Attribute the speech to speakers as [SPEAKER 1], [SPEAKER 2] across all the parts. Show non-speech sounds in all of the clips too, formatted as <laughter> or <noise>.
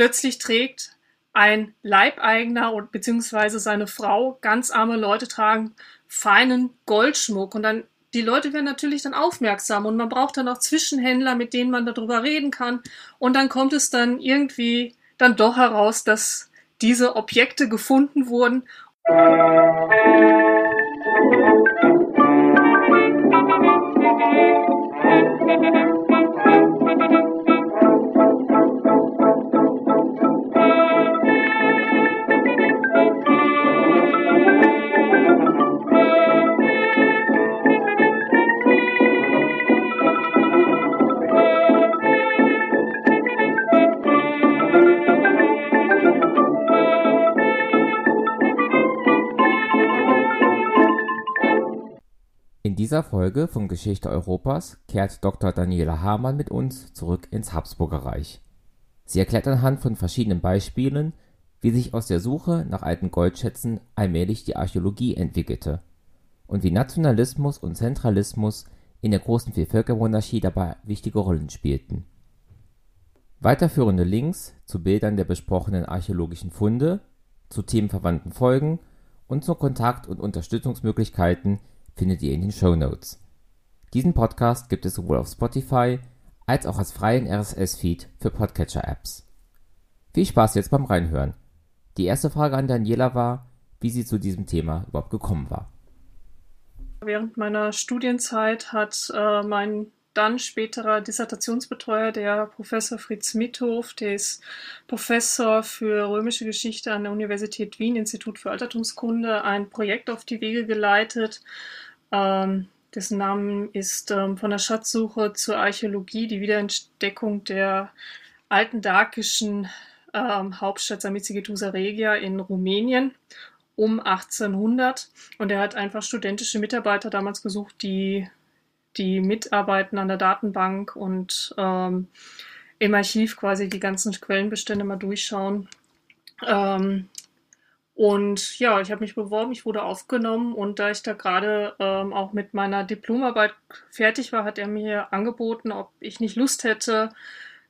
[SPEAKER 1] plötzlich trägt ein Leibeigener und beziehungsweise seine Frau, ganz arme Leute tragen feinen Goldschmuck und dann die Leute werden natürlich dann aufmerksam und man braucht dann auch Zwischenhändler, mit denen man darüber reden kann und dann kommt es dann irgendwie dann doch heraus, dass diese Objekte gefunden wurden.
[SPEAKER 2] Dieser Folge von Geschichte Europas kehrt Dr. Daniela Hamann mit uns zurück ins Habsburger Reich. Sie erklärt anhand von verschiedenen Beispielen, wie sich aus der Suche nach alten Goldschätzen allmählich die Archäologie entwickelte und wie Nationalismus und Zentralismus in der großen Vielvölkermonarchie dabei wichtige Rollen spielten. Weiterführende Links zu Bildern der besprochenen archäologischen Funde, zu themenverwandten Folgen und zu Kontakt- und Unterstützungsmöglichkeiten findet ihr in den Show Notes. Diesen Podcast gibt es sowohl auf Spotify als auch als freien RSS-Feed für Podcatcher-Apps. Viel Spaß jetzt beim Reinhören. Die erste Frage an Daniela war, wie sie zu diesem Thema überhaupt gekommen war.
[SPEAKER 1] Während meiner Studienzeit hat äh, mein dann späterer Dissertationsbetreuer, der Professor Fritz Mithof, der ist Professor für römische Geschichte an der Universität Wien, Institut für Altertumskunde, ein Projekt auf die Wege geleitet, ähm, dessen Namen ist ähm, von der Schatzsuche zur Archäologie die Wiederentdeckung der alten dakischen ähm, Hauptstadt Samizigitusa Regia in Rumänien um 1800. Und er hat einfach studentische Mitarbeiter damals gesucht, die, die mitarbeiten an der Datenbank und ähm, im Archiv quasi die ganzen Quellenbestände mal durchschauen. Ähm, und ja, ich habe mich beworben, ich wurde aufgenommen und da ich da gerade ähm, auch mit meiner Diplomarbeit fertig war, hat er mir angeboten, ob ich nicht Lust hätte,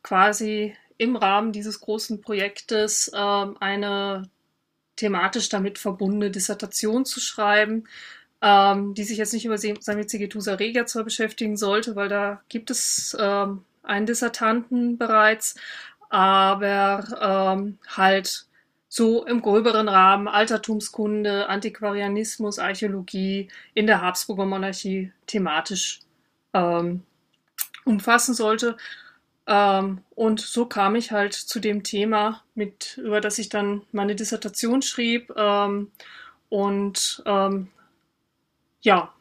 [SPEAKER 1] quasi im Rahmen dieses großen Projektes ähm, eine thematisch damit verbundene Dissertation zu schreiben, ähm, die sich jetzt nicht über Samizigitusa regia zwar beschäftigen sollte, weil da gibt es ähm, einen Dissertanten bereits, aber ähm, halt so im gröberen Rahmen Altertumskunde, Antiquarianismus, Archäologie in der Habsburger Monarchie thematisch ähm, umfassen sollte. Ähm, und so kam ich halt zu dem Thema, mit, über das ich dann meine Dissertation schrieb. Ähm, und ähm, ja,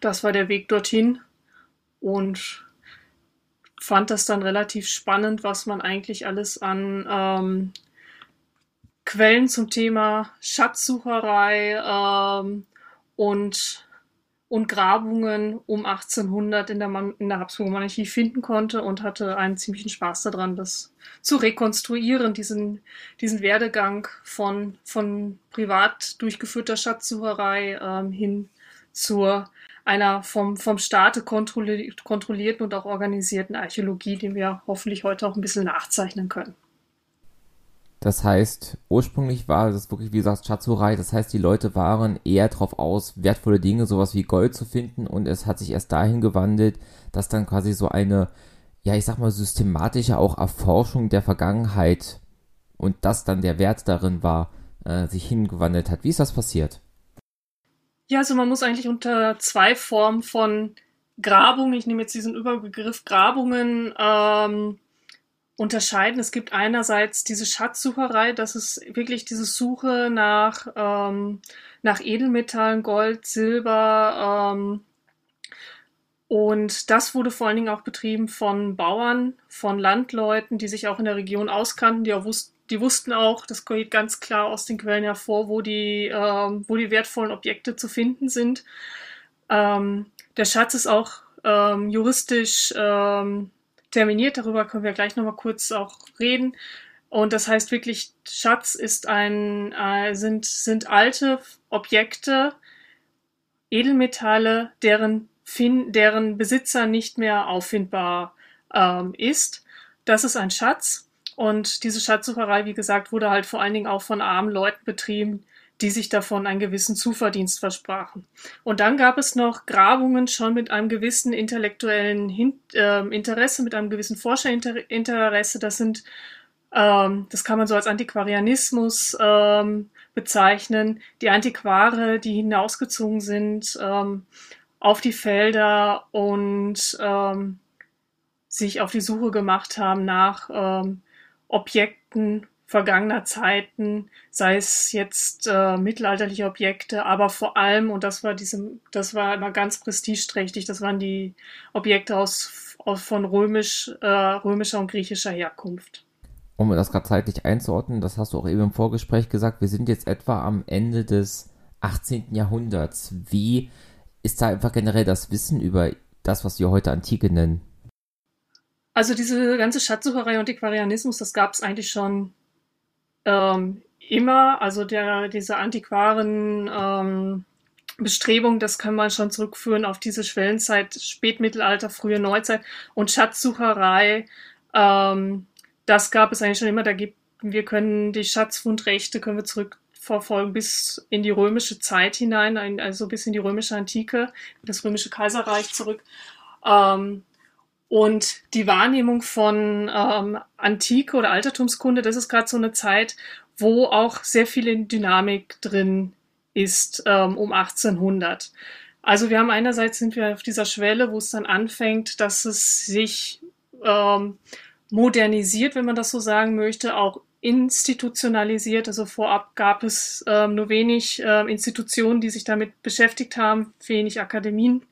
[SPEAKER 1] das war der Weg dorthin und fand das dann relativ spannend, was man eigentlich alles an ähm, Quellen zum Thema Schatzsucherei ähm, und, und Grabungen um 1800 in der, Man in der Habsburger Monarchie finden konnte und hatte einen ziemlichen Spaß daran, das zu rekonstruieren, diesen, diesen Werdegang von, von privat durchgeführter Schatzsucherei ähm, hin zur einer vom, vom Staate kontrolli kontrollierten und auch organisierten Archäologie, die wir hoffentlich heute auch ein bisschen nachzeichnen können.
[SPEAKER 2] Das heißt, ursprünglich war das wirklich, wie gesagt, Schatzurei. Das heißt, die Leute waren eher darauf aus, wertvolle Dinge, sowas wie Gold zu finden. Und es hat sich erst dahin gewandelt, dass dann quasi so eine, ja, ich sag mal, systematische auch Erforschung der Vergangenheit und das dann der Wert darin war, äh, sich hingewandelt hat. Wie ist das passiert?
[SPEAKER 1] Ja, also man muss eigentlich unter zwei Formen von Grabungen, ich nehme jetzt diesen Überbegriff Grabungen, ähm, unterscheiden. Es gibt einerseits diese Schatzsucherei, das ist wirklich diese Suche nach, ähm, nach Edelmetallen, Gold, Silber. Ähm, und das wurde vor allen Dingen auch betrieben von Bauern, von Landleuten, die sich auch in der Region auskannten, die auch wussten, die wussten auch, das geht ganz klar aus den Quellen hervor, wo die, ähm, wo die wertvollen Objekte zu finden sind. Ähm, der Schatz ist auch ähm, juristisch ähm, terminiert. Darüber können wir gleich nochmal kurz auch reden. Und das heißt wirklich, Schatz ist ein, äh, sind, sind alte Objekte, Edelmetalle, deren, fin deren Besitzer nicht mehr auffindbar ähm, ist. Das ist ein Schatz. Und diese Schatzsucherei, wie gesagt, wurde halt vor allen Dingen auch von armen Leuten betrieben, die sich davon einen gewissen Zuverdienst versprachen. Und dann gab es noch Grabungen schon mit einem gewissen intellektuellen Hin äh, Interesse, mit einem gewissen Forscherinteresse. Das sind, ähm, das kann man so als Antiquarianismus ähm, bezeichnen. Die Antiquare, die hinausgezogen sind ähm, auf die Felder und ähm, sich auf die Suche gemacht haben nach ähm, Objekten vergangener Zeiten, sei es jetzt äh, mittelalterliche Objekte, aber vor allem, und das war diesem, das war immer ganz prestigeträchtig, das waren die Objekte aus, aus von römisch, äh, römischer und griechischer Herkunft.
[SPEAKER 2] Um das gerade zeitlich einzuordnen, das hast du auch eben im Vorgespräch gesagt, wir sind jetzt etwa am Ende des 18. Jahrhunderts. Wie ist da einfach generell das Wissen über das, was wir heute Antike nennen?
[SPEAKER 1] Also diese ganze Schatzsucherei und Aquarianismus, das gab es eigentlich schon ähm, immer. Also der, diese antiquaren ähm, Bestrebung, das kann man schon zurückführen auf diese Schwellenzeit, Spätmittelalter, frühe Neuzeit und Schatzsucherei. Ähm, das gab es eigentlich schon immer. Da gibt, wir können die Schatzfundrechte können wir zurückverfolgen bis in die römische Zeit hinein, also bis in die römische Antike, das römische Kaiserreich zurück. Ähm, und die Wahrnehmung von ähm, Antike oder Altertumskunde, das ist gerade so eine Zeit, wo auch sehr viel Dynamik drin ist ähm, um 1800. Also wir haben einerseits sind wir auf dieser Schwelle, wo es dann anfängt, dass es sich ähm, modernisiert, wenn man das so sagen möchte, auch institutionalisiert. Also vorab gab es ähm, nur wenig äh, Institutionen, die sich damit beschäftigt haben, wenig Akademien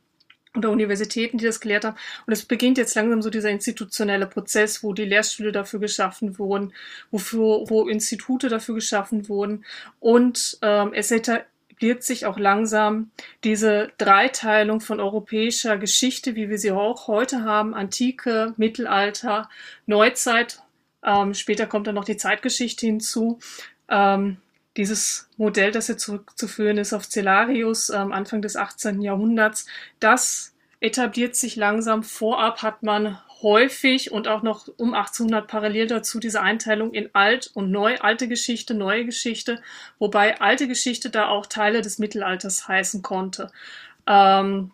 [SPEAKER 1] oder Universitäten, die das gelehrt haben. Und es beginnt jetzt langsam so dieser institutionelle Prozess, wo die Lehrstühle dafür geschaffen wurden, wofür, wo Institute dafür geschaffen wurden. Und ähm, es etabliert sich auch langsam diese Dreiteilung von europäischer Geschichte, wie wir sie auch heute haben, Antike, Mittelalter, Neuzeit. Ähm, später kommt dann noch die Zeitgeschichte hinzu. Ähm, dieses Modell, das jetzt zurückzuführen ist auf Cellarius ähm, Anfang des 18. Jahrhunderts, das etabliert sich langsam. Vorab hat man häufig und auch noch um 1800 parallel dazu diese Einteilung in alt und neu, alte Geschichte, neue Geschichte, wobei alte Geschichte da auch Teile des Mittelalters heißen konnte. Ähm,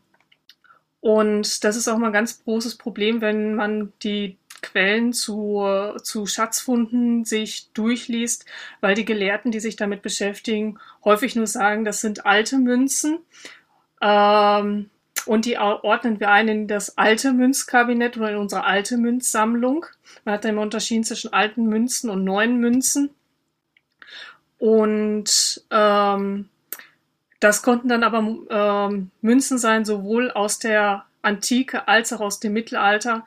[SPEAKER 1] und das ist auch mal ein ganz großes Problem, wenn man die Quellen zu, zu Schatzfunden sich durchliest, weil die Gelehrten, die sich damit beschäftigen, häufig nur sagen, das sind alte Münzen. Ähm, und die ordnen wir ein in das alte Münzkabinett oder in unsere alte Münzsammlung. Man hat da immer unterschieden zwischen alten Münzen und neuen Münzen. Und ähm, das konnten dann aber ähm, Münzen sein, sowohl aus der Antike als auch aus dem Mittelalter.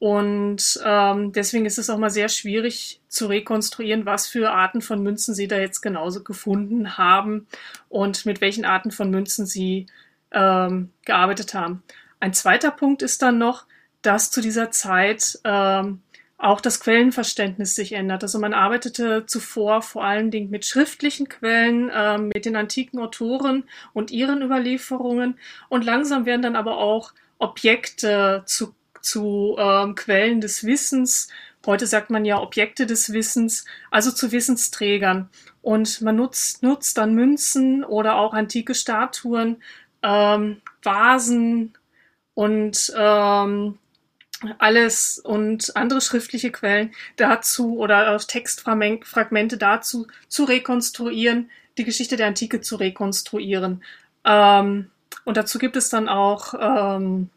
[SPEAKER 1] Und ähm, deswegen ist es auch mal sehr schwierig zu rekonstruieren, was für Arten von Münzen sie da jetzt genauso gefunden haben und mit welchen Arten von Münzen sie ähm, gearbeitet haben. Ein zweiter Punkt ist dann noch, dass zu dieser Zeit ähm, auch das Quellenverständnis sich ändert. Also man arbeitete zuvor vor allen Dingen mit schriftlichen Quellen, ähm, mit den antiken Autoren und ihren Überlieferungen und langsam werden dann aber auch Objekte zu zu ähm, Quellen des Wissens. Heute sagt man ja Objekte des Wissens, also zu Wissensträgern. Und man nutzt, nutzt dann Münzen oder auch antike Statuen, ähm, Vasen und ähm, alles und andere schriftliche Quellen dazu oder Textfragmente dazu zu rekonstruieren, die Geschichte der Antike zu rekonstruieren. Ähm, und dazu gibt es dann auch ähm,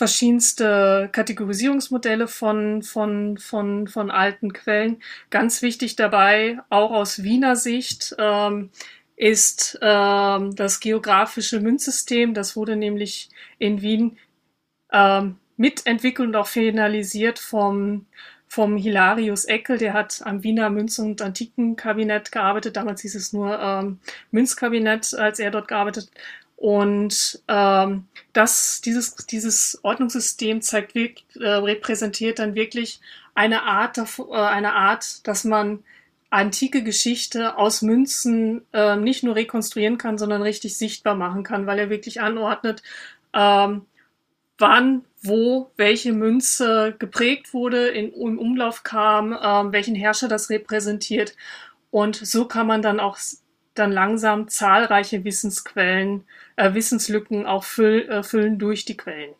[SPEAKER 1] verschiedenste Kategorisierungsmodelle von, von, von, von alten Quellen. Ganz wichtig dabei, auch aus Wiener Sicht, ähm, ist ähm, das geografische Münzsystem. Das wurde nämlich in Wien ähm, mitentwickelt und auch finalisiert vom, vom Hilarius Eckel. Der hat am Wiener Münz- und Antikenkabinett gearbeitet. Damals hieß es nur ähm, Münzkabinett, als er dort gearbeitet und ähm, das, dieses, dieses Ordnungssystem zeigt äh, repräsentiert dann wirklich eine Art, äh, eine Art, dass man antike Geschichte aus Münzen äh, nicht nur rekonstruieren kann, sondern richtig sichtbar machen kann, weil er wirklich anordnet, ähm, wann, wo, welche Münze geprägt wurde, in, im Umlauf kam, ähm, welchen Herrscher das repräsentiert. Und so kann man dann auch dann langsam zahlreiche Wissensquellen, äh, Wissenslücken auch füll, äh, füllen durch die Quellen.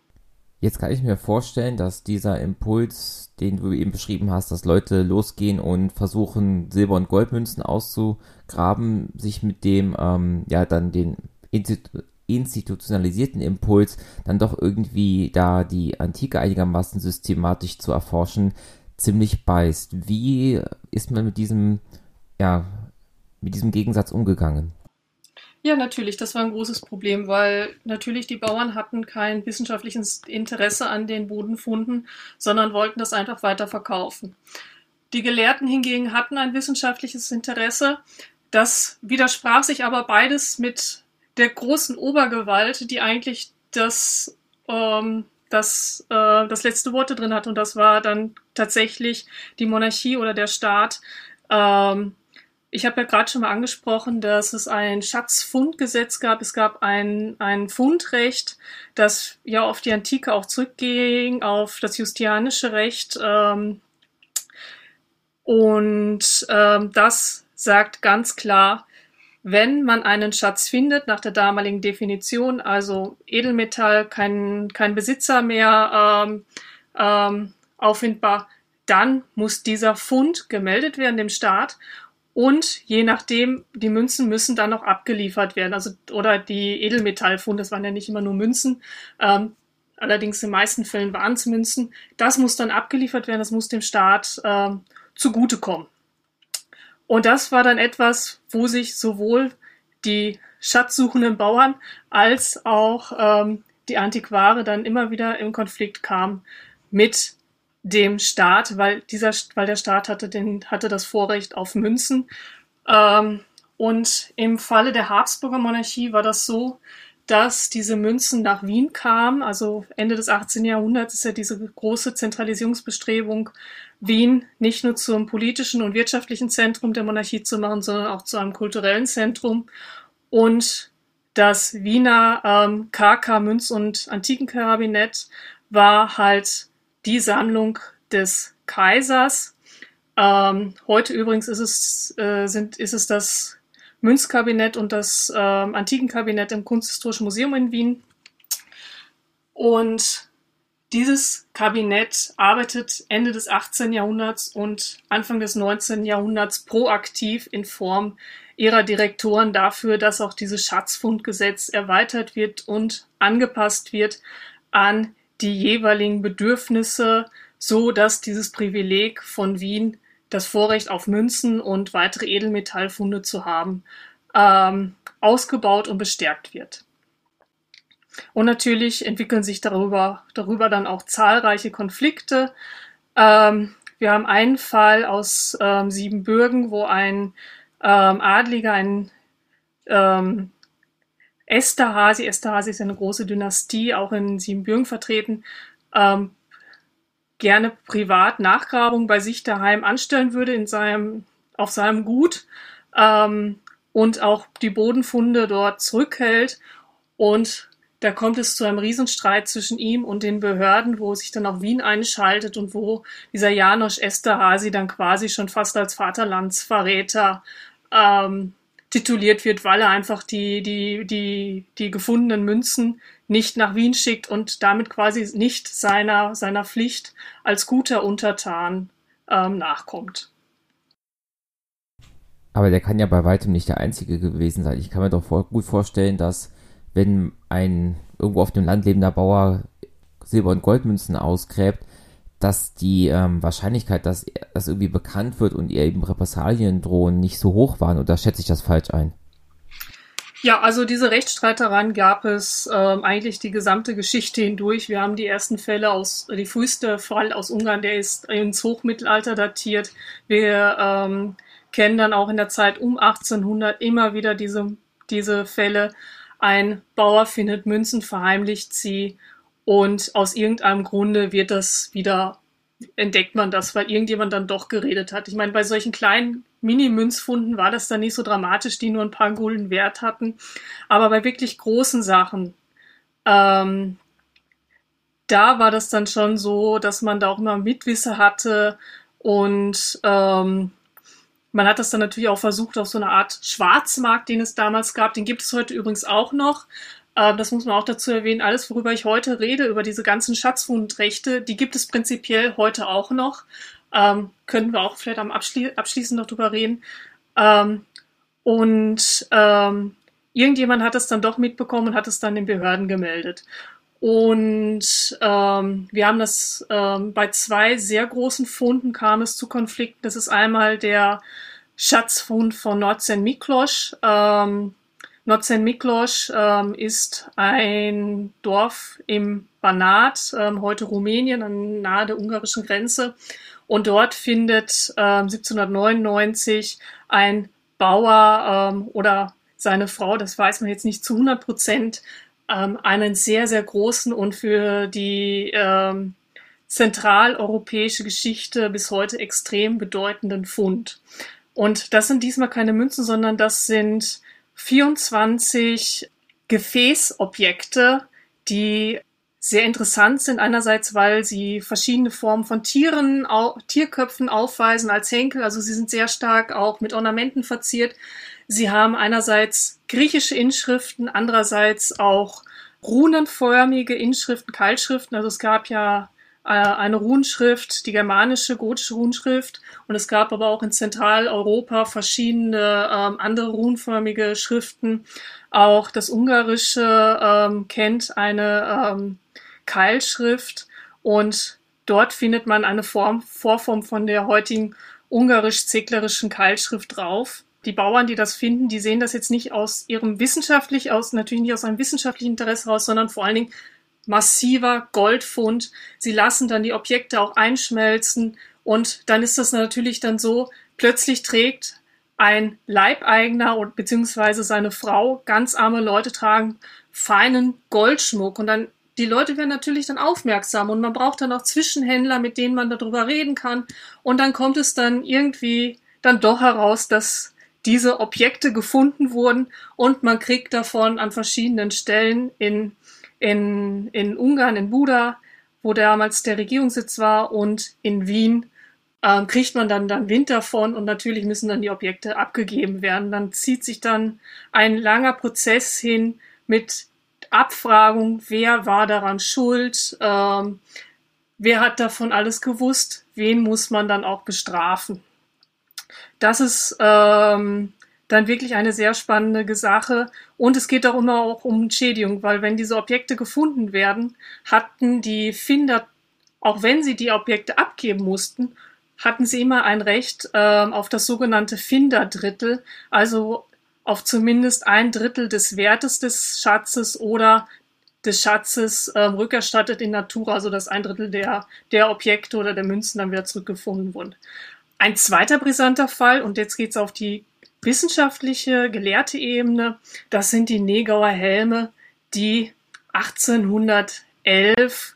[SPEAKER 2] Jetzt kann ich mir vorstellen, dass dieser Impuls, den du eben beschrieben hast, dass Leute losgehen und versuchen, Silber- und Goldmünzen auszugraben, sich mit dem, ähm, ja, dann den Institu institutionalisierten Impuls, dann doch irgendwie da die Antike einigermaßen systematisch zu erforschen, ziemlich beißt. Wie ist man mit diesem, ja, mit diesem Gegensatz umgegangen?
[SPEAKER 1] Ja, natürlich, das war ein großes Problem, weil natürlich die Bauern hatten kein wissenschaftliches Interesse an den Bodenfunden, sondern wollten das einfach weiter verkaufen. Die Gelehrten hingegen hatten ein wissenschaftliches Interesse. Das widersprach sich aber beides mit der großen Obergewalt, die eigentlich das, ähm, das, äh, das letzte Wort drin hat. Und das war dann tatsächlich die Monarchie oder der Staat. Ähm, ich habe ja gerade schon mal angesprochen, dass es ein Schatzfundgesetz gab. Es gab ein, ein Fundrecht, das ja auf die Antike auch zurückging, auf das justianische Recht. Ähm, und ähm, das sagt ganz klar, wenn man einen Schatz findet, nach der damaligen Definition, also Edelmetall, kein, kein Besitzer mehr ähm, ähm, auffindbar, dann muss dieser Fund gemeldet werden dem Staat und je nachdem, die Münzen müssen dann noch abgeliefert werden. Also, oder die Edelmetallfunde, das waren ja nicht immer nur Münzen. Ähm, allerdings in den meisten Fällen waren es Münzen. Das muss dann abgeliefert werden, das muss dem Staat ähm, zugutekommen. Und das war dann etwas, wo sich sowohl die schatzsuchenden Bauern als auch ähm, die Antiquare dann immer wieder im Konflikt kamen mit dem Staat, weil dieser, weil der Staat hatte, den, hatte das Vorrecht auf Münzen. Ähm, und im Falle der Habsburger Monarchie war das so, dass diese Münzen nach Wien kamen. Also Ende des 18. Jahrhunderts ist ja diese große Zentralisierungsbestrebung, Wien nicht nur zum politischen und wirtschaftlichen Zentrum der Monarchie zu machen, sondern auch zu einem kulturellen Zentrum. Und das Wiener ähm, KK Münz- und Antikenkabinett war halt die Sammlung des Kaisers. Ähm, heute übrigens ist es, äh, sind, ist es das Münzkabinett und das ähm, Antikenkabinett im Kunsthistorischen Museum in Wien. Und dieses Kabinett arbeitet Ende des 18. Jahrhunderts und Anfang des 19. Jahrhunderts proaktiv in Form ihrer Direktoren dafür, dass auch dieses Schatzfundgesetz erweitert wird und angepasst wird an die jeweiligen Bedürfnisse, so dass dieses Privileg von Wien, das Vorrecht auf Münzen und weitere Edelmetallfunde zu haben, ähm, ausgebaut und bestärkt wird. Und natürlich entwickeln sich darüber, darüber dann auch zahlreiche Konflikte. Ähm, wir haben einen Fall aus ähm, Siebenbürgen, wo ein ähm, Adliger, ein ähm, Esterhazy, Esterhazy ist eine große Dynastie, auch in Siebenbürgen vertreten, ähm, gerne privat Nachgrabung bei sich daheim anstellen würde in seinem, auf seinem Gut ähm, und auch die Bodenfunde dort zurückhält. Und da kommt es zu einem Riesenstreit zwischen ihm und den Behörden, wo sich dann auch Wien einschaltet und wo dieser Janosch Esterhazy dann quasi schon fast als Vaterlandsverräter ähm, tituliert wird, weil er einfach die, die, die, die gefundenen Münzen nicht nach Wien schickt und damit quasi nicht seiner, seiner Pflicht als guter Untertan ähm, nachkommt.
[SPEAKER 2] Aber der kann ja bei weitem nicht der Einzige gewesen sein. Ich kann mir doch vor, gut vorstellen, dass wenn ein irgendwo auf dem Land lebender Bauer Silber- und Goldmünzen ausgräbt, dass die ähm, Wahrscheinlichkeit, dass das irgendwie bekannt wird und ihr eben Repressalien drohen, nicht so hoch waren. Oder schätze ich das falsch ein?
[SPEAKER 1] Ja, also diese Rechtsstreitereien gab es ähm, eigentlich die gesamte Geschichte hindurch. Wir haben die ersten Fälle aus, die früheste Fall aus Ungarn, der ist ins Hochmittelalter datiert. Wir ähm, kennen dann auch in der Zeit um 1800 immer wieder diese, diese Fälle. Ein Bauer findet Münzen, verheimlicht sie und aus irgendeinem Grunde wird das wieder, entdeckt man das, weil irgendjemand dann doch geredet hat. Ich meine, bei solchen kleinen Mini-Münzfunden war das dann nicht so dramatisch, die nur ein paar Gulden Wert hatten. Aber bei wirklich großen Sachen, ähm, da war das dann schon so, dass man da auch immer Mitwisse hatte und ähm, man hat das dann natürlich auch versucht auf so eine Art Schwarzmarkt, den es damals gab. Den gibt es heute übrigens auch noch. Ähm, das muss man auch dazu erwähnen. Alles, worüber ich heute rede, über diese ganzen Schatzfundrechte, die gibt es prinzipiell heute auch noch. Ähm, können wir auch vielleicht am Abschli abschließend noch drüber reden. Ähm, und ähm, irgendjemand hat es dann doch mitbekommen und hat es dann den Behörden gemeldet. Und ähm, wir haben das ähm, bei zwei sehr großen Funden kam es zu Konflikten. Das ist einmal der Schatzfund von Nordzen Miklos. Ähm, Nordzen Miklos ähm, ist ein Dorf im Banat, ähm, heute Rumänien, nahe der ungarischen Grenze. Und dort findet ähm, 1799 ein Bauer ähm, oder seine Frau, das weiß man jetzt nicht zu 100 Prozent, ähm, einen sehr, sehr großen und für die ähm, zentraleuropäische Geschichte bis heute extrem bedeutenden Fund. Und das sind diesmal keine Münzen, sondern das sind 24 Gefäßobjekte, die sehr interessant sind. Einerseits, weil sie verschiedene Formen von Tieren, au Tierköpfen aufweisen als Henkel. Also sie sind sehr stark auch mit Ornamenten verziert. Sie haben einerseits griechische Inschriften, andererseits auch runenförmige Inschriften, Keilschriften. Also es gab ja eine Runenschrift, die germanische, gotische Runenschrift. Und es gab aber auch in Zentraleuropa verschiedene ähm, andere runenförmige Schriften. Auch das Ungarische ähm, kennt eine ähm, Keilschrift und dort findet man eine Form, Vorform von der heutigen ungarisch-zeglerischen Keilschrift drauf die Bauern, die das finden, die sehen das jetzt nicht aus ihrem wissenschaftlich, aus, natürlich nicht aus einem wissenschaftlichen Interesse raus, sondern vor allen Dingen massiver Goldfund. Sie lassen dann die Objekte auch einschmelzen und dann ist das natürlich dann so, plötzlich trägt ein Leibeigner und beziehungsweise seine Frau, ganz arme Leute tragen feinen Goldschmuck und dann die Leute werden natürlich dann aufmerksam und man braucht dann auch Zwischenhändler, mit denen man darüber reden kann und dann kommt es dann irgendwie dann doch heraus, dass diese Objekte gefunden wurden und man kriegt davon an verschiedenen Stellen in, in, in Ungarn, in Buda, wo damals der Regierungssitz war und in Wien äh, kriegt man dann, dann Wind davon und natürlich müssen dann die Objekte abgegeben werden. Dann zieht sich dann ein langer Prozess hin mit Abfragung, wer war daran schuld, ähm, wer hat davon alles gewusst, wen muss man dann auch bestrafen das ist ähm, dann wirklich eine sehr spannende Sache. Und es geht auch immer auch um Entschädigung, weil wenn diese Objekte gefunden werden, hatten die Finder, auch wenn sie die Objekte abgeben mussten, hatten sie immer ein Recht äh, auf das sogenannte Finderdrittel, also auf zumindest ein Drittel des Wertes des Schatzes oder des Schatzes äh, rückerstattet in Natura, also dass ein Drittel der, der Objekte oder der Münzen dann wieder zurückgefunden wurden. Ein zweiter brisanter Fall, und jetzt geht's auf die wissenschaftliche, gelehrte Ebene, das sind die Negauer Helme, die 1811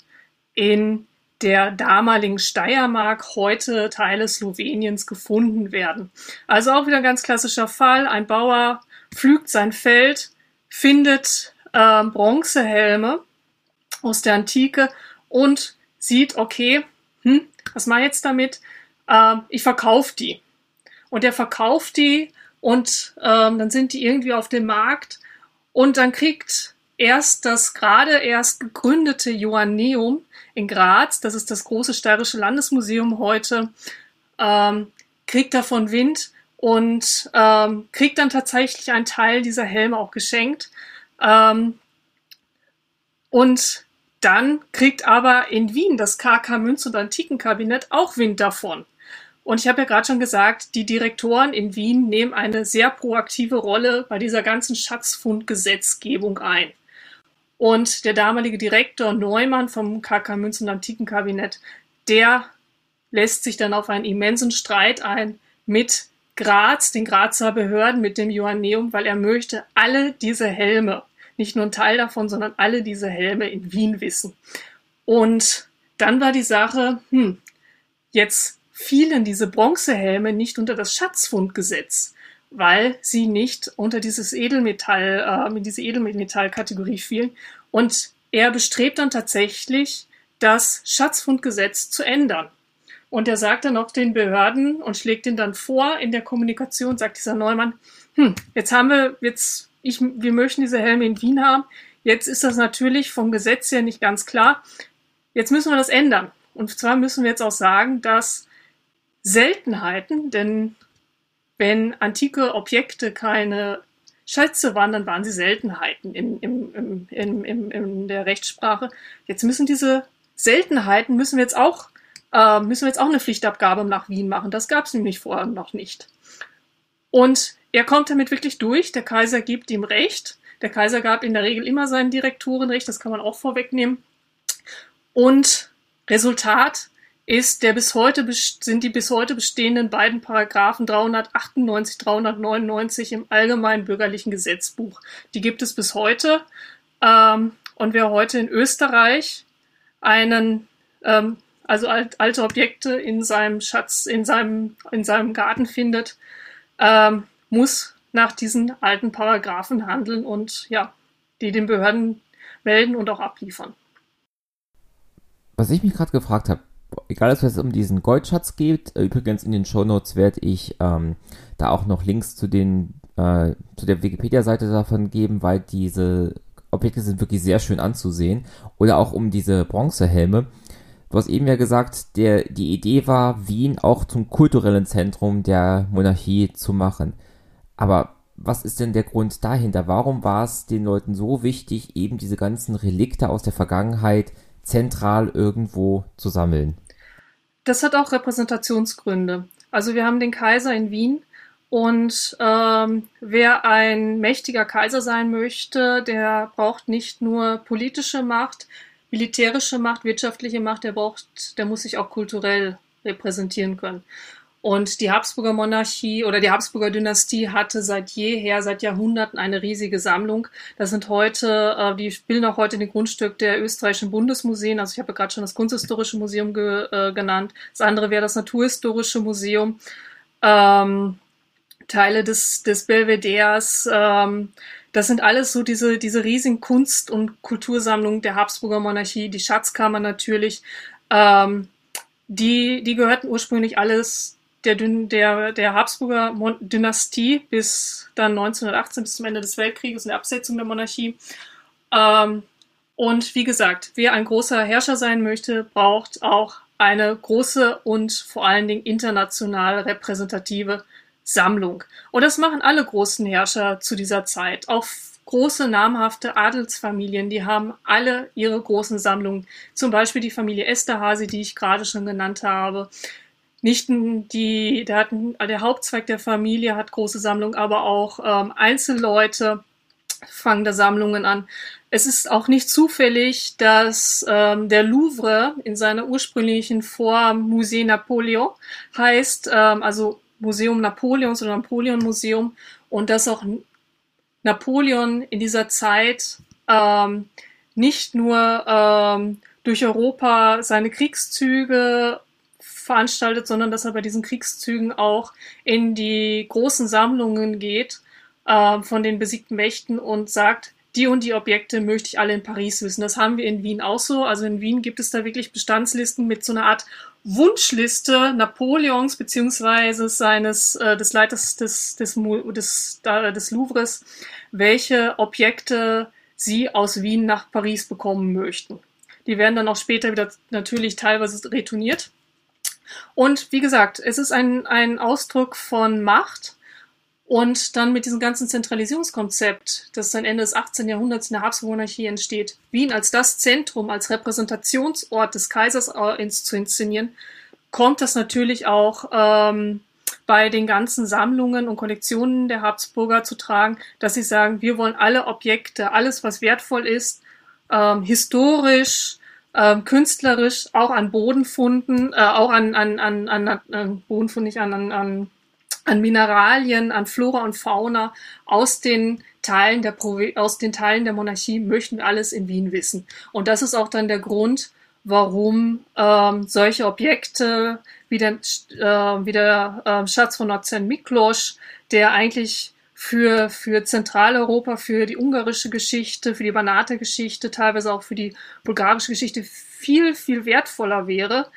[SPEAKER 1] in der damaligen Steiermark, heute Teile Sloweniens, gefunden werden. Also auch wieder ein ganz klassischer Fall. Ein Bauer pflügt sein Feld, findet äh, Bronzehelme aus der Antike und sieht, okay, hm, was mache ich jetzt damit? äh, ich verkaufe die. Und er verkauft die und ähm, dann sind die irgendwie auf dem Markt und dann kriegt erst das gerade erst gegründete Joanneum in Graz, das ist das große steirische Landesmuseum heute, ähm, kriegt davon Wind und ähm, kriegt dann tatsächlich einen Teil dieser Helme auch geschenkt. Ähm, und dann kriegt aber in Wien das KK Münz- und Antikenkabinett auch Wind davon. Und ich habe ja gerade schon gesagt, die Direktoren in Wien nehmen eine sehr proaktive Rolle bei dieser ganzen Schatzfundgesetzgebung ein. Und der damalige Direktor Neumann vom KK Münzen- Antikenkabinett, der lässt sich dann auf einen immensen Streit ein mit Graz, den Grazer Behörden, mit dem Joanneum, weil er möchte alle diese Helme, nicht nur ein Teil davon, sondern alle diese Helme in Wien wissen. Und dann war die Sache, hm, jetzt fielen diese Bronzehelme nicht unter das Schatzfundgesetz, weil sie nicht unter dieses Edelmetall, äh, in diese Edelmetallkategorie fielen. Und er bestrebt dann tatsächlich, das Schatzfundgesetz zu ändern. Und er sagt dann auch den Behörden und schlägt den dann vor in der Kommunikation, sagt dieser Neumann, hm, jetzt haben wir, jetzt, ich, wir möchten diese Helme in Wien haben. Jetzt ist das natürlich vom Gesetz her nicht ganz klar. Jetzt müssen wir das ändern. Und zwar müssen wir jetzt auch sagen, dass Seltenheiten, denn wenn antike Objekte keine Schätze waren, dann waren sie Seltenheiten in, in, in, in, der Rechtssprache. Jetzt müssen diese Seltenheiten, müssen wir jetzt auch, äh, müssen wir jetzt auch eine Pflichtabgabe nach Wien machen. Das gab es nämlich vorher noch nicht. Und er kommt damit wirklich durch. Der Kaiser gibt ihm Recht. Der Kaiser gab in der Regel immer seinen Direktoren Recht. Das kann man auch vorwegnehmen. Und Resultat ist der bis heute sind die bis heute bestehenden beiden Paragraphen 398, 399 im allgemeinen bürgerlichen Gesetzbuch. Die gibt es bis heute. Ähm, und wer heute in Österreich einen, ähm, also alt, alte Objekte in seinem Schatz, in seinem, in seinem Garten findet, ähm, muss nach diesen alten Paragraphen handeln und ja, die den Behörden melden und auch abliefern.
[SPEAKER 2] Was ich mich gerade gefragt habe, egal ob es um diesen Goldschatz geht, äh, übrigens in den Shownotes werde ich ähm, da auch noch Links zu den äh, zu der Wikipedia-Seite davon geben, weil diese Objekte sind wirklich sehr schön anzusehen. Oder auch um diese Bronzehelme. Du hast eben ja gesagt, der, die Idee war, Wien auch zum kulturellen Zentrum der Monarchie zu machen. Aber was ist denn der Grund dahinter? Warum war es den Leuten so wichtig, eben diese ganzen Relikte aus der Vergangenheit zentral irgendwo zu sammeln?
[SPEAKER 1] Das hat auch Repräsentationsgründe. Also wir haben den Kaiser in Wien und ähm, wer ein mächtiger Kaiser sein möchte, der braucht nicht nur politische Macht, militärische Macht, wirtschaftliche Macht, der braucht, der muss sich auch kulturell repräsentieren können. Und die Habsburger Monarchie oder die Habsburger Dynastie hatte seit jeher, seit Jahrhunderten eine riesige Sammlung. Das sind heute, äh, die bilden auch heute den Grundstück der österreichischen Bundesmuseen. Also ich habe gerade schon das Kunsthistorische Museum ge, äh, genannt. Das andere wäre das Naturhistorische Museum. Ähm, Teile des, des Belvederes. Ähm, das sind alles so diese, diese riesigen Kunst- und Kultursammlungen der Habsburger Monarchie, die Schatzkammer natürlich. Ähm, die, die gehörten ursprünglich alles der, der, der Habsburger Dynastie bis dann 1918, bis zum Ende des Weltkrieges und der Absetzung der Monarchie. Ähm, und wie gesagt, wer ein großer Herrscher sein möchte, braucht auch eine große und vor allen Dingen international repräsentative Sammlung. Und das machen alle großen Herrscher zu dieser Zeit. Auch große namhafte Adelsfamilien, die haben alle ihre großen Sammlungen. Zum Beispiel die Familie Esterhazy, die ich gerade schon genannt habe nicht die, der, hat, der Hauptzweig der Familie hat große Sammlungen, aber auch ähm, Einzelleute fangen da Sammlungen an. Es ist auch nicht zufällig, dass ähm, der Louvre in seiner ursprünglichen Form Musée Napoleon heißt, ähm, also Museum Napoleons oder Napoleon Museum und dass auch Napoleon in dieser Zeit ähm, nicht nur ähm, durch Europa seine Kriegszüge veranstaltet, sondern dass er bei diesen Kriegszügen auch in die großen Sammlungen geht äh, von den besiegten Mächten und sagt, die und die Objekte möchte ich alle in Paris wissen. Das haben wir in Wien auch so. Also in Wien gibt es da wirklich Bestandslisten mit so einer Art Wunschliste Napoleons beziehungsweise seines äh, des Leiters des des, des, des Louvres, welche Objekte sie aus Wien nach Paris bekommen möchten. Die werden dann auch später wieder natürlich teilweise retourniert. Und wie gesagt, es ist ein, ein Ausdruck von Macht. Und dann mit diesem ganzen Zentralisierungskonzept, das dann Ende des 18. Jahrhunderts in der Habsburg-Monarchie entsteht, Wien als das Zentrum, als Repräsentationsort des Kaisers zu inszenieren, kommt das natürlich auch ähm, bei den ganzen Sammlungen und Kollektionen der Habsburger zu tragen, dass sie sagen, wir wollen alle Objekte, alles, was wertvoll ist, ähm, historisch, ähm, künstlerisch auch an Bodenfunden, äh, auch an, an, an, an, an Bodenfund, nicht an, an, an Mineralien, an Flora und Fauna aus den Teilen der Provi aus den Teilen der Monarchie möchten wir alles in Wien wissen. Und das ist auch dann der Grund, warum ähm, solche Objekte wie der, äh, wie der äh, Schatz von Nordzen Miklos, der eigentlich für, für Zentraleuropa, für die ungarische Geschichte, für die Banate-Geschichte, teilweise auch für die bulgarische Geschichte viel, viel wertvoller wäre,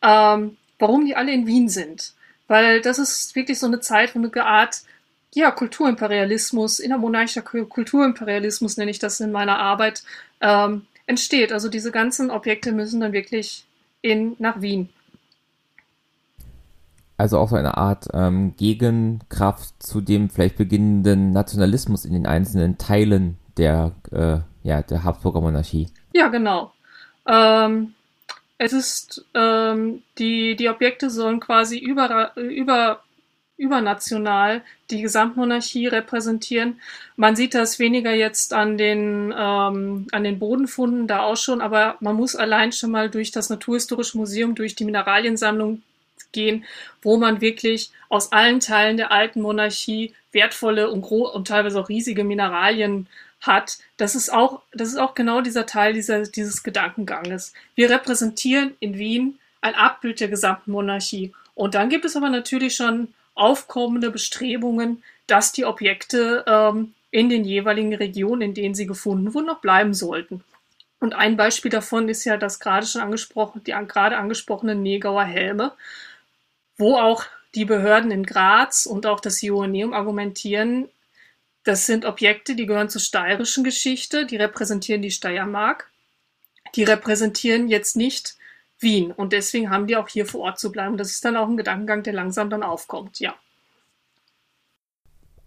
[SPEAKER 1] ähm, warum die alle in Wien sind. Weil das ist wirklich so eine Zeit, wo eine Art ja, Kulturimperialismus, innermonarchischer Kulturimperialismus nenne ich das in meiner Arbeit, ähm, entsteht. Also diese ganzen Objekte müssen dann wirklich in, nach Wien.
[SPEAKER 2] Also auch so eine Art ähm, Gegenkraft zu dem vielleicht beginnenden Nationalismus in den einzelnen Teilen der, äh, ja, der Habsburger Monarchie.
[SPEAKER 1] Ja, genau. Ähm, es ist, ähm, die, die Objekte sollen quasi über, über übernational die Gesamtmonarchie repräsentieren. Man sieht das weniger jetzt an den, ähm, an den Bodenfunden da auch schon, aber man muss allein schon mal durch das Naturhistorische Museum, durch die Mineraliensammlung gehen, wo man wirklich aus allen Teilen der alten Monarchie wertvolle und, und teilweise auch riesige Mineralien hat. Das ist auch, das ist auch genau dieser Teil dieser, dieses Gedankenganges. Wir repräsentieren in Wien ein Abbild der gesamten Monarchie. Und dann gibt es aber natürlich schon aufkommende Bestrebungen, dass die Objekte ähm, in den jeweiligen Regionen, in denen sie gefunden wurden, noch bleiben sollten. Und ein Beispiel davon ist ja das gerade schon angesprochen, die gerade angesprochenen Negauer Helme, wo auch die Behörden in Graz und auch das Joanneum argumentieren, das sind Objekte, die gehören zur steirischen Geschichte, die repräsentieren die Steiermark, die repräsentieren jetzt nicht Wien. Und deswegen haben die auch hier vor Ort zu bleiben. Das ist dann auch ein Gedankengang, der langsam dann aufkommt, ja.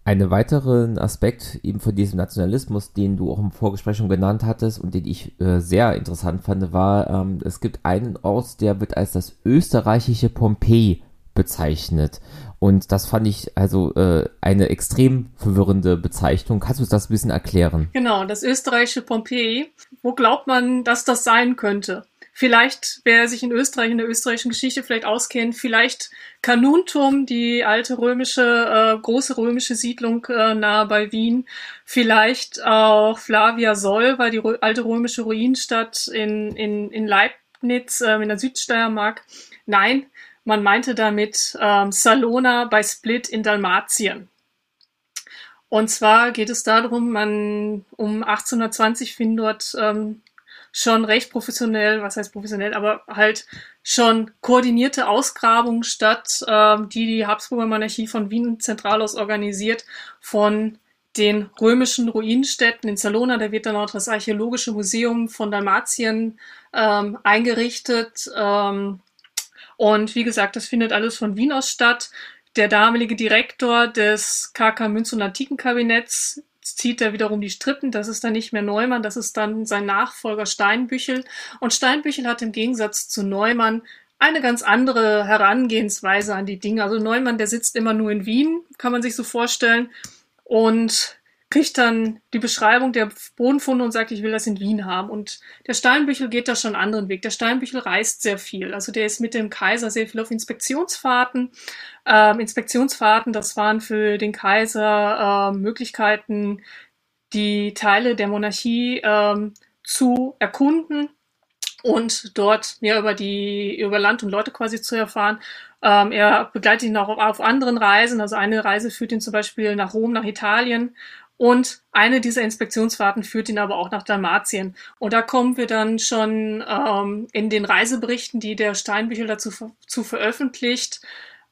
[SPEAKER 2] Einen weiteren Aspekt eben von diesem Nationalismus, den du auch im Vorgespräch schon genannt hattest und den ich äh, sehr interessant fand, war, ähm, es gibt einen Ort, der wird als das österreichische Pompeji bezeichnet. Und das fand ich also äh, eine extrem verwirrende Bezeichnung. Kannst du uns das ein bisschen erklären?
[SPEAKER 1] Genau, das österreichische Pompeji. Wo glaubt man, dass das sein könnte? Vielleicht, wer sich in Österreich, in der österreichischen Geschichte vielleicht auskennt, vielleicht Kanuntum, die alte römische, äh, große römische Siedlung äh, nahe bei Wien. Vielleicht auch Flavia Soll, war die alte römische Ruinenstadt in, in, in Leibniz, äh, in der Südsteiermark. Nein, man meinte damit ähm, Salona bei Split in Dalmatien. Und zwar geht es darum, man um 1820 finden dort ähm, schon recht professionell, was heißt professionell, aber halt schon koordinierte Ausgrabungen statt, ähm, die die Habsburger Monarchie von Wien zentral aus organisiert, von den römischen Ruinenstädten in Salona. Da wird dann auch das Archäologische Museum von Dalmatien ähm, eingerichtet. Ähm, und wie gesagt, das findet alles von Wien aus statt. Der damalige Direktor des KK Münz- und Antikenkabinetts zieht er wiederum die Strippen. Das ist dann nicht mehr Neumann, das ist dann sein Nachfolger Steinbüchel. Und Steinbüchel hat im Gegensatz zu Neumann eine ganz andere Herangehensweise an die Dinge. Also Neumann, der sitzt immer nur in Wien, kann man sich so vorstellen. Und kriegt dann die Beschreibung der Bodenfunde und sagt, ich will das in Wien haben. Und der Steinbüchel geht da schon einen anderen Weg. Der Steinbüchel reist sehr viel. Also der ist mit dem Kaiser sehr viel auf Inspektionsfahrten. Ähm, Inspektionsfahrten, das waren für den Kaiser äh, Möglichkeiten, die Teile der Monarchie ähm, zu erkunden und dort mehr über die über Land und Leute quasi zu erfahren. Ähm, er begleitet ihn auch auf anderen Reisen. Also eine Reise führt ihn zum Beispiel nach Rom, nach Italien und eine dieser Inspektionsfahrten führt ihn aber auch nach Dalmatien. Und da kommen wir dann schon ähm, in den Reiseberichten, die der Steinbüchel dazu zu veröffentlicht,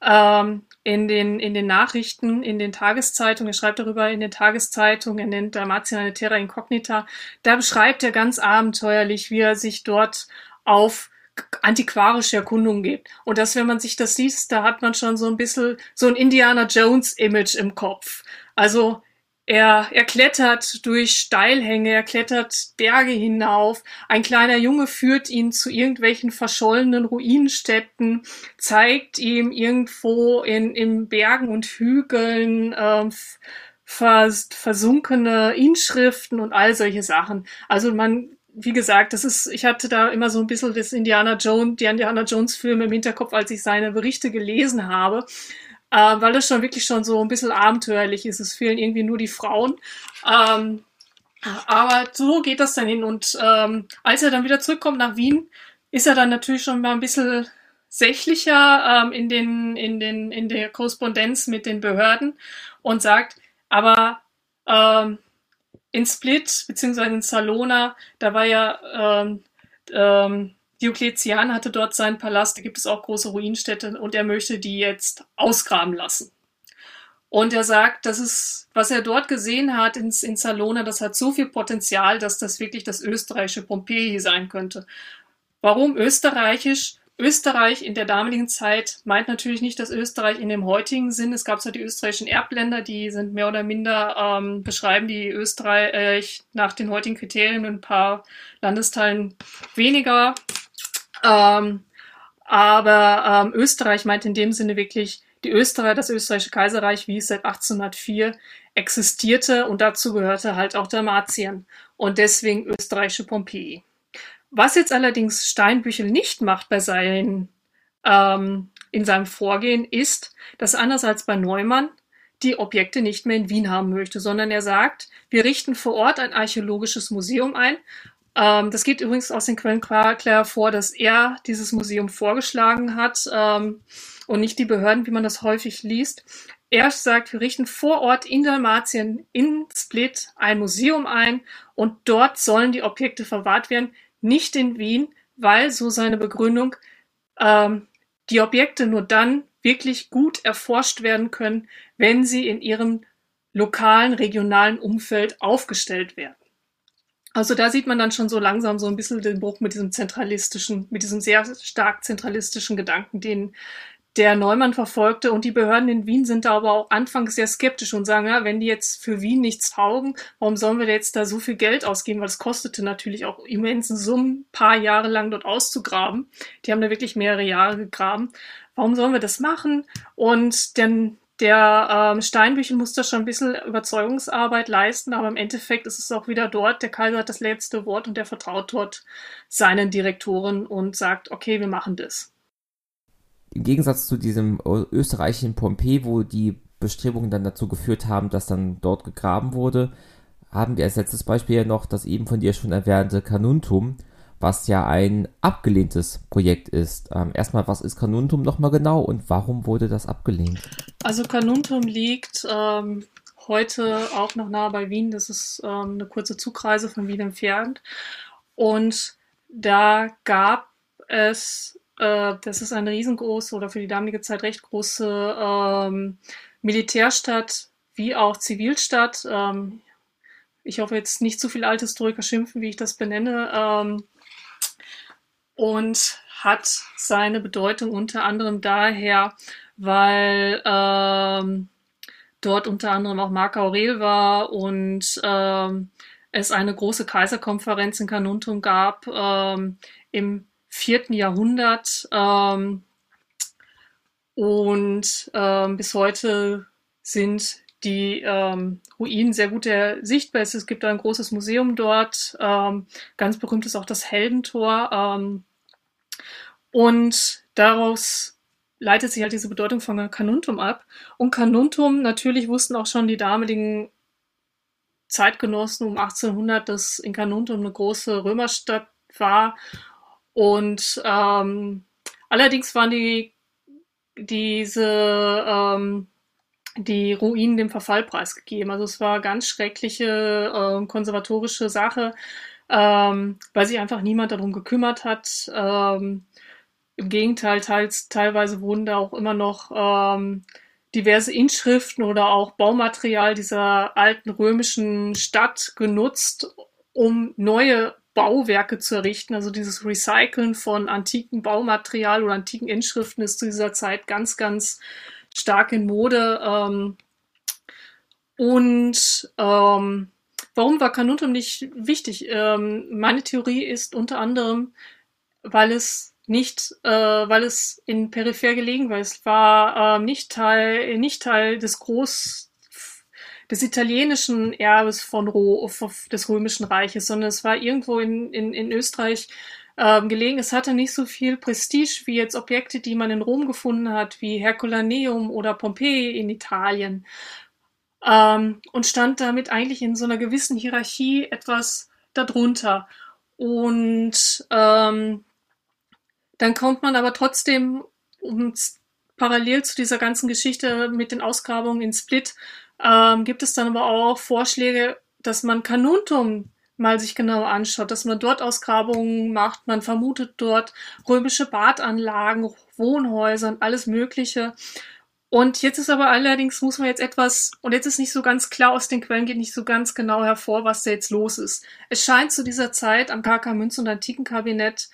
[SPEAKER 1] ähm, in, den, in den Nachrichten, in den Tageszeitungen. Er schreibt darüber in den Tageszeitungen, er nennt Dalmatien eine Terra Incognita. Da beschreibt er ganz abenteuerlich, wie er sich dort auf antiquarische Erkundungen gibt. Und das, wenn man sich das liest, da hat man schon so ein bisschen so ein Indiana Jones Image im Kopf. Also er, er klettert durch Steilhänge, er klettert Berge hinauf. Ein kleiner Junge führt ihn zu irgendwelchen verschollenen Ruinenstätten, zeigt ihm irgendwo in, in Bergen und Hügeln ähm, vers, versunkene Inschriften und all solche Sachen. Also man, wie gesagt, das ist, ich hatte da immer so ein bisschen das Indiana Jones, die Indiana Jones Filme im Hinterkopf, als ich seine Berichte gelesen habe äh, weil es schon wirklich schon so ein bisschen abenteuerlich ist. Es fehlen irgendwie nur die Frauen. Ähm, aber so geht das dann hin. Und ähm, als er dann wieder zurückkommt nach Wien, ist er dann natürlich schon mal ein bisschen sächlicher ähm, in, den, in, den, in der Korrespondenz mit den Behörden und sagt, Aber ähm, in Split beziehungsweise in Salona, da war ja ähm, ähm, Diokletian hatte dort seinen Palast, da gibt es auch große Ruinenstädte und er möchte die jetzt ausgraben lassen. Und er sagt, das ist, was er dort gesehen hat in, in Salona, das hat so viel Potenzial, dass das wirklich das österreichische Pompeji sein könnte. Warum österreichisch? Österreich in der damaligen Zeit meint natürlich nicht das Österreich in dem heutigen Sinn. Es gab zwar die österreichischen Erbländer, die sind mehr oder minder, ähm, beschreiben die Österreich nach den heutigen Kriterien ein paar Landesteilen weniger. Ähm, aber ähm, Österreich meint in dem Sinne wirklich die Österreich, das österreichische Kaiserreich, wie es seit 1804 existierte und dazu gehörte halt auch Dalmatien und deswegen österreichische Pompeji. Was jetzt allerdings Steinbüchel nicht macht bei seinen, ähm, in seinem Vorgehen, ist, dass anders als bei Neumann die Objekte nicht mehr in Wien haben möchte, sondern er sagt, wir richten vor Ort ein archäologisches Museum ein. Ähm, das geht übrigens aus den Quellen klar, vor, dass er dieses Museum vorgeschlagen hat ähm, und nicht die Behörden, wie man das häufig liest. Er sagt, wir richten vor Ort in Dalmatien, in Split, ein Museum ein und dort sollen die Objekte verwahrt werden nicht in Wien, weil, so seine Begründung, ähm, die Objekte nur dann wirklich gut erforscht werden können, wenn sie in ihrem lokalen, regionalen Umfeld aufgestellt werden. Also da sieht man dann schon so langsam so ein bisschen den Bruch mit diesem zentralistischen, mit diesem sehr stark zentralistischen Gedanken, den der Neumann verfolgte. Und die Behörden in Wien sind da aber auch anfangs sehr skeptisch und sagen, ja, wenn die jetzt für Wien nichts taugen, warum sollen wir jetzt da so viel Geld ausgeben? Weil es kostete natürlich auch immensen Summen, paar Jahre lang dort auszugraben. Die haben da wirklich mehrere Jahre gegraben. Warum sollen wir das machen? Und denn der ähm, Steinbüchel muss da schon ein bisschen Überzeugungsarbeit leisten, aber im Endeffekt ist es auch wieder dort. Der Kaiser hat das letzte Wort und der vertraut dort seinen Direktoren und sagt, okay, wir machen das
[SPEAKER 2] im Gegensatz zu diesem österreichischen Pompeii, wo die Bestrebungen dann dazu geführt haben, dass dann dort gegraben wurde, haben wir als letztes Beispiel ja noch das eben von dir schon erwähnte Kanuntum, was ja ein abgelehntes Projekt ist. Ähm, erstmal, was ist Kanuntum nochmal genau und warum wurde das abgelehnt?
[SPEAKER 1] Also Kanuntum liegt ähm, heute auch noch nah bei Wien. Das ist ähm, eine kurze Zugreise von Wien entfernt. Und da gab es äh, das ist eine riesengroße oder für die damalige Zeit recht große ähm, Militärstadt wie auch Zivilstadt. Ähm, ich hoffe jetzt nicht zu viel Althistoriker schimpfen, wie ich das benenne. Ähm, und hat seine Bedeutung unter anderem daher, weil ähm, dort unter anderem auch Marc Aurel war und ähm, es eine große Kaiserkonferenz in Carnuntum gab ähm, im vierten Jahrhundert ähm, und ähm, bis heute sind die ähm, Ruinen sehr gut sichtbar. Es gibt ein großes Museum dort. Ähm, ganz berühmt ist auch das Heldentor. Ähm, und daraus leitet sich halt diese Bedeutung von Canuntum ab. Und Canuntum, natürlich wussten auch schon die damaligen Zeitgenossen um 1800, dass in Canuntum eine große Römerstadt war und ähm, allerdings waren die diese ähm, die Ruinen dem Verfall preisgegeben. Also es war ganz schreckliche äh, konservatorische Sache, ähm, weil sich einfach niemand darum gekümmert hat. Ähm, Im Gegenteil, teils, teilweise wurden da auch immer noch ähm, diverse Inschriften oder auch Baumaterial dieser alten römischen Stadt genutzt, um neue Bauwerke zu errichten. Also dieses Recyceln von antiken Baumaterial oder antiken Inschriften ist zu dieser Zeit ganz, ganz stark in Mode. Ähm, und ähm, warum war Carnuntum nicht wichtig? Ähm, meine Theorie ist unter anderem, weil es nicht, äh, weil es in peripher gelegen war. Es war äh, nicht Teil, nicht Teil des Groß des italienischen Erbes von Ro des Römischen Reiches, sondern es war irgendwo in, in, in Österreich ähm, gelegen. Es hatte nicht so viel Prestige wie jetzt Objekte, die man in Rom gefunden hat, wie Herculaneum oder Pompeji in Italien. Ähm, und stand damit eigentlich in so einer gewissen Hierarchie etwas darunter. Und ähm, dann kommt man aber trotzdem, um parallel zu dieser ganzen Geschichte mit den Ausgrabungen in Split ähm, gibt es dann aber auch Vorschläge, dass man Kanuntum mal sich genau anschaut, dass man dort Ausgrabungen macht. Man vermutet dort römische Badanlagen, Wohnhäuser und alles Mögliche. Und jetzt ist aber allerdings, muss man jetzt etwas, und jetzt ist nicht so ganz klar, aus den Quellen geht nicht so ganz genau hervor, was da jetzt los ist. Es scheint zu dieser Zeit am KK Münz- und Antikenkabinett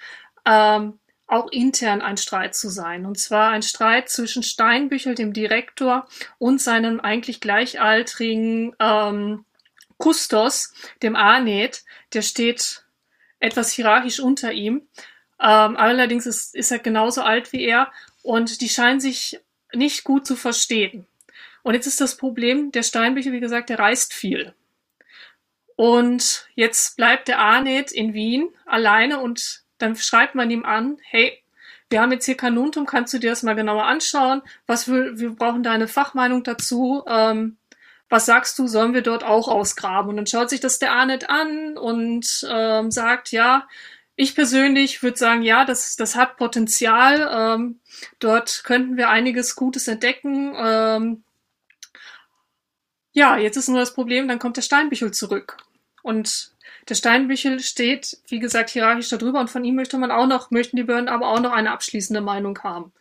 [SPEAKER 1] ähm, auch intern ein Streit zu sein. Und zwar ein Streit zwischen Steinbüchel, dem Direktor, und seinem eigentlich gleichaltrigen ähm, Kustos, dem Anet. Der steht etwas hierarchisch unter ihm. Ähm, allerdings ist, ist er genauso alt wie er und die scheinen sich nicht gut zu verstehen. Und jetzt ist das Problem, der Steinbücher, wie gesagt, der reist viel. Und jetzt bleibt der Arnet in Wien alleine und dann schreibt man ihm an, hey, wir haben jetzt hier Kanuntum, kannst du dir das mal genauer anschauen? Was wir, wir brauchen deine Fachmeinung dazu. Ähm, was sagst du, sollen wir dort auch ausgraben? Und dann schaut sich das der Arnet an und ähm, sagt, ja, ich persönlich würde sagen, ja, das, das hat Potenzial. Ähm, dort könnten wir einiges Gutes entdecken. Ähm, ja, jetzt ist nur das Problem, dann kommt der Steinbüchel zurück. Und der Steinbüchel steht, wie gesagt, hierarchisch darüber und von ihm möchte man auch noch, möchten die Behörden aber auch noch eine abschließende Meinung haben.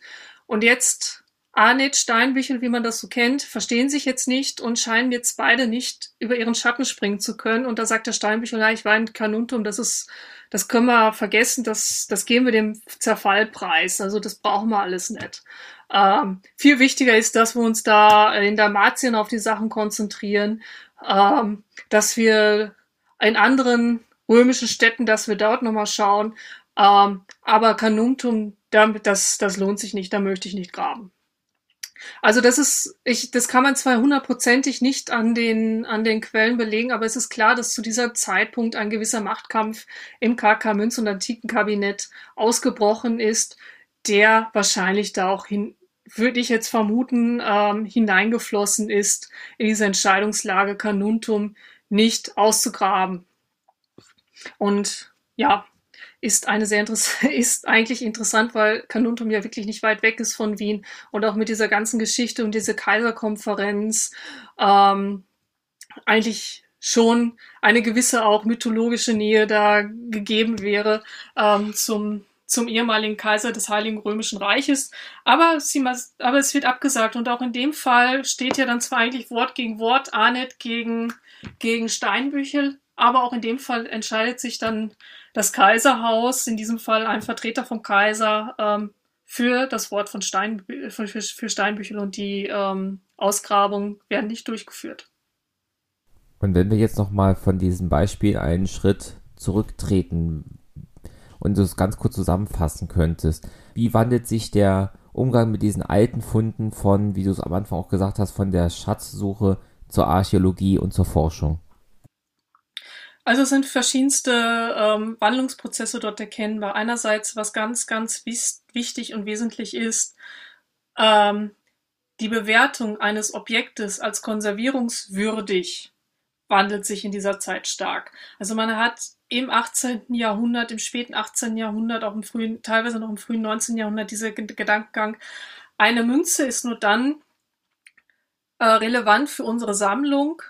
[SPEAKER 1] Und jetzt Arnett, Steinbüchel, wie man das so kennt, verstehen sich jetzt nicht und scheinen jetzt beide nicht über ihren Schatten springen zu können. Und da sagt der Steinbüchel, ja, ich war in Kanuntum, das ist, das können wir vergessen, das, das geben wir dem Zerfallpreis. Also das brauchen wir alles nicht. Ähm, viel wichtiger ist, dass wir uns da in Dalmatien auf die Sachen konzentrieren, ähm, dass wir in anderen römischen Städten, dass wir dort nochmal schauen. Ähm, aber Kanuntum, das, das lohnt sich nicht, da möchte ich nicht graben. Also das ist, ich, das kann man zwar hundertprozentig nicht an den, an den Quellen belegen, aber es ist klar, dass zu dieser Zeitpunkt ein gewisser Machtkampf im KK Münz- und Antikenkabinett ausgebrochen ist, der wahrscheinlich da auch hin, würde ich jetzt vermuten, ähm, hineingeflossen ist in diese Entscheidungslage Kanuntum nicht auszugraben. Und ja, ist eine sehr <laughs> ist eigentlich interessant, weil Kanuntum ja wirklich nicht weit weg ist von Wien und auch mit dieser ganzen Geschichte und diese Kaiserkonferenz ähm, eigentlich schon eine gewisse auch mythologische Nähe da gegeben wäre ähm, zum zum ehemaligen Kaiser des Heiligen Römischen Reiches. Aber, sie, aber es wird abgesagt. Und auch in dem Fall steht ja dann zwar eigentlich Wort gegen Wort, Arnett gegen, gegen Steinbüchel, aber auch in dem Fall entscheidet sich dann das Kaiserhaus, in diesem Fall ein Vertreter vom Kaiser, ähm, für das Wort von Stein, für, für Steinbüchel und die ähm, Ausgrabungen werden nicht durchgeführt.
[SPEAKER 2] Und wenn wir jetzt nochmal von diesem Beispiel einen Schritt zurücktreten und du es ganz kurz zusammenfassen könntest, wie wandelt sich der Umgang mit diesen alten Funden von, wie du es am Anfang auch gesagt hast, von der Schatzsuche zur Archäologie und zur Forschung?
[SPEAKER 1] Also sind verschiedenste ähm, Wandlungsprozesse dort erkennbar. Einerseits, was ganz, ganz wichtig und wesentlich ist, ähm, die Bewertung eines Objektes als konservierungswürdig wandelt sich in dieser Zeit stark. Also man hat im 18. Jahrhundert, im späten 18. Jahrhundert, auch im frühen, teilweise noch im frühen 19. Jahrhundert dieser Gedankengang, eine Münze ist nur dann äh, relevant für unsere Sammlung,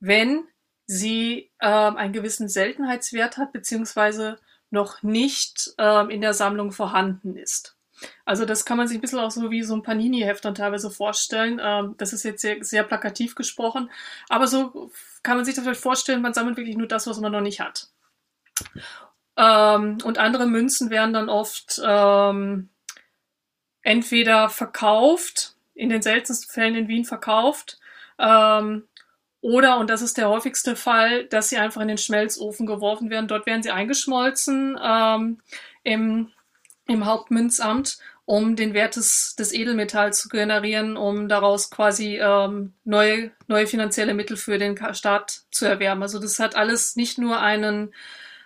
[SPEAKER 1] wenn sie ähm, einen gewissen Seltenheitswert hat, beziehungsweise noch nicht ähm, in der Sammlung vorhanden ist. Also das kann man sich ein bisschen auch so wie so ein Panini-Heft dann teilweise vorstellen. Ähm, das ist jetzt sehr, sehr plakativ gesprochen, aber so kann man sich das vielleicht vorstellen, man sammelt wirklich nur das, was man noch nicht hat. Ähm, und andere Münzen werden dann oft ähm, entweder verkauft, in den seltensten Fällen in Wien verkauft, ähm, oder, und das ist der häufigste Fall, dass sie einfach in den Schmelzofen geworfen werden. Dort werden sie eingeschmolzen ähm, im, im Hauptmünzamt, um den Wert des, des Edelmetalls zu generieren, um daraus quasi ähm, neue, neue finanzielle Mittel für den Staat zu erwerben. Also das hat alles nicht nur einen,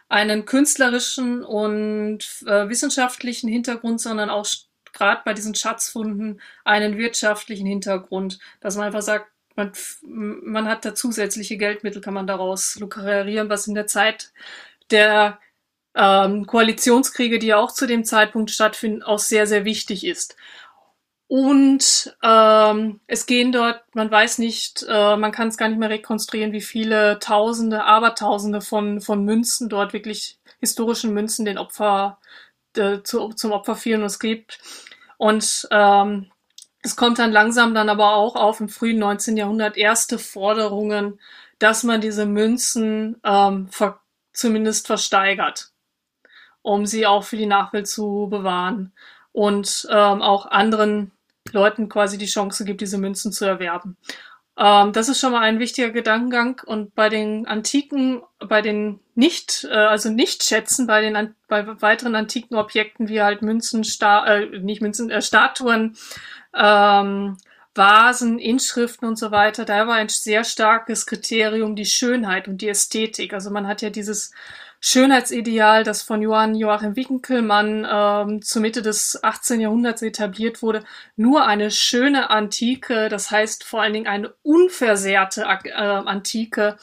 [SPEAKER 1] einen künstlerischen und äh, wissenschaftlichen Hintergrund, sondern auch gerade bei diesen Schatzfunden einen wirtschaftlichen Hintergrund, dass man einfach sagt, man, man hat da zusätzliche Geldmittel, kann man daraus lukrieren, was in der Zeit der ähm, Koalitionskriege, die ja auch zu dem Zeitpunkt stattfinden, auch sehr, sehr wichtig ist. Und ähm, es gehen dort, man weiß nicht, äh, man kann es gar nicht mehr rekonstruieren, wie viele Tausende, Abertausende von, von Münzen dort wirklich historischen Münzen den Opfer äh, zu, zum Opfer fielen und es gibt. Und ähm, es kommt dann langsam dann aber auch auf im frühen 19. Jahrhundert erste Forderungen, dass man diese Münzen ähm, ver zumindest versteigert, um sie auch für die Nachwelt zu bewahren und ähm, auch anderen Leuten quasi die Chance gibt, diese Münzen zu erwerben. Ähm, das ist schon mal ein wichtiger Gedankengang. Und bei den antiken, bei den nicht, äh, also nicht schätzen, bei den bei weiteren antiken Objekten wie halt Münzen, Sta äh, nicht Münzen, äh, Statuen, ähm, Vasen, Inschriften und so weiter, da war ein sehr starkes Kriterium die Schönheit und die Ästhetik. Also man hat ja dieses Schönheitsideal, das von Johann Joachim Winkelmann ähm, zur Mitte des 18. Jahrhunderts etabliert wurde, nur eine schöne Antike, das heißt vor allen Dingen eine unversehrte äh, Antike,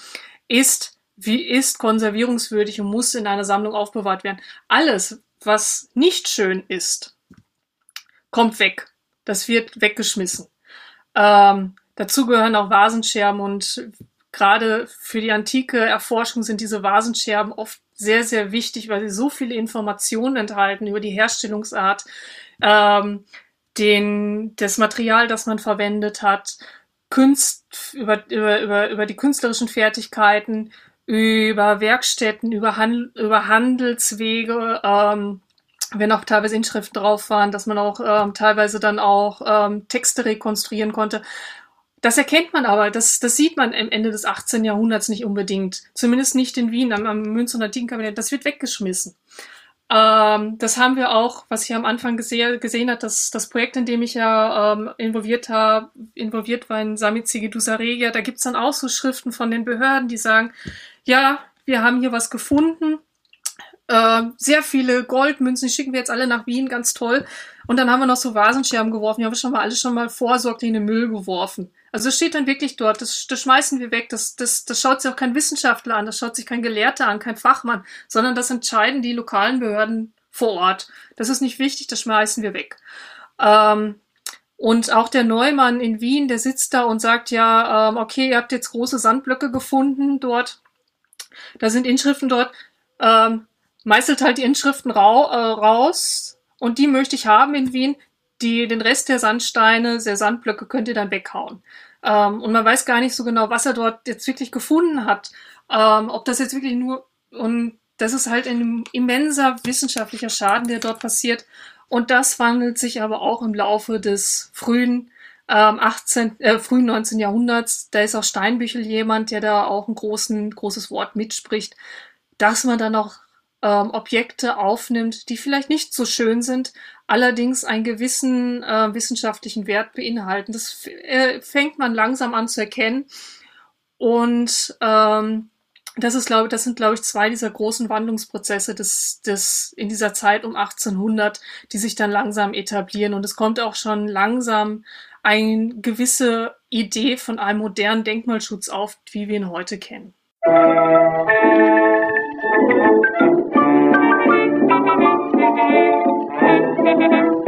[SPEAKER 1] ist wie ist konservierungswürdig und muss in einer Sammlung aufbewahrt werden. Alles, was nicht schön ist, kommt weg. Das wird weggeschmissen. Ähm, dazu gehören auch Vasenscherben und gerade für die antike Erforschung sind diese Vasenscherben oft sehr, sehr wichtig, weil sie so viele Informationen enthalten über die Herstellungsart, ähm, den, das Material, das man verwendet hat, Kunst, über, über, über, über die künstlerischen Fertigkeiten, über Werkstätten, über, Handel, über Handelswege, ähm, wenn auch teilweise Inschriften drauf waren, dass man auch ähm, teilweise dann auch ähm, Texte rekonstruieren konnte. Das erkennt man aber, das, das sieht man am Ende des 18. Jahrhunderts nicht unbedingt. Zumindest nicht in Wien am, am Münz- und Antikenkabinett. Das wird weggeschmissen. Ähm, das haben wir auch, was ich am Anfang gese gesehen hat, das, das Projekt, in dem ich ja ähm, involviert, hab, involviert war in Samizigi Dusaregia, da gibt's dann auch so Schriften von den Behörden, die sagen, ja, wir haben hier was gefunden, äh, sehr viele Goldmünzen, die schicken wir jetzt alle nach Wien, ganz toll. Und dann haben wir noch so Vasenscherben geworfen, die haben wir schon mal alle schon mal vorsorglich in den Müll geworfen. Also es steht dann wirklich dort, das, das schmeißen wir weg, das, das, das schaut sich auch kein Wissenschaftler an, das schaut sich kein Gelehrter an, kein Fachmann, sondern das entscheiden die lokalen Behörden vor Ort. Das ist nicht wichtig, das schmeißen wir weg. Ähm, und auch der Neumann in Wien, der sitzt da und sagt ja, ähm, okay, ihr habt jetzt große Sandblöcke gefunden dort, da sind Inschriften dort, ähm, meißelt halt die Inschriften rau, äh, raus und die möchte ich haben in Wien. Die, den Rest der Sandsteine, der Sandblöcke könnt ihr dann weghauen. Ähm, und man weiß gar nicht so genau, was er dort jetzt wirklich gefunden hat. Ähm, ob das jetzt wirklich nur, und das ist halt ein immenser wissenschaftlicher Schaden, der dort passiert. Und das wandelt sich aber auch im Laufe des frühen ähm, 18, äh, frühen 19. Jahrhunderts. Da ist auch Steinbüchel jemand, der da auch ein großen, großes Wort mitspricht, dass man dann auch ähm, Objekte aufnimmt, die vielleicht nicht so schön sind, allerdings einen gewissen äh, wissenschaftlichen Wert beinhalten. Das äh, fängt man langsam an zu erkennen. Und ähm, das ist, glaube das sind, glaube ich, zwei dieser großen Wandlungsprozesse des, des, in dieser Zeit um 1800, die sich dann langsam etablieren. Und es kommt auch schon langsam eine gewisse Idee von einem modernen Denkmalschutz auf, wie wir ihn heute kennen. Thank Thank you.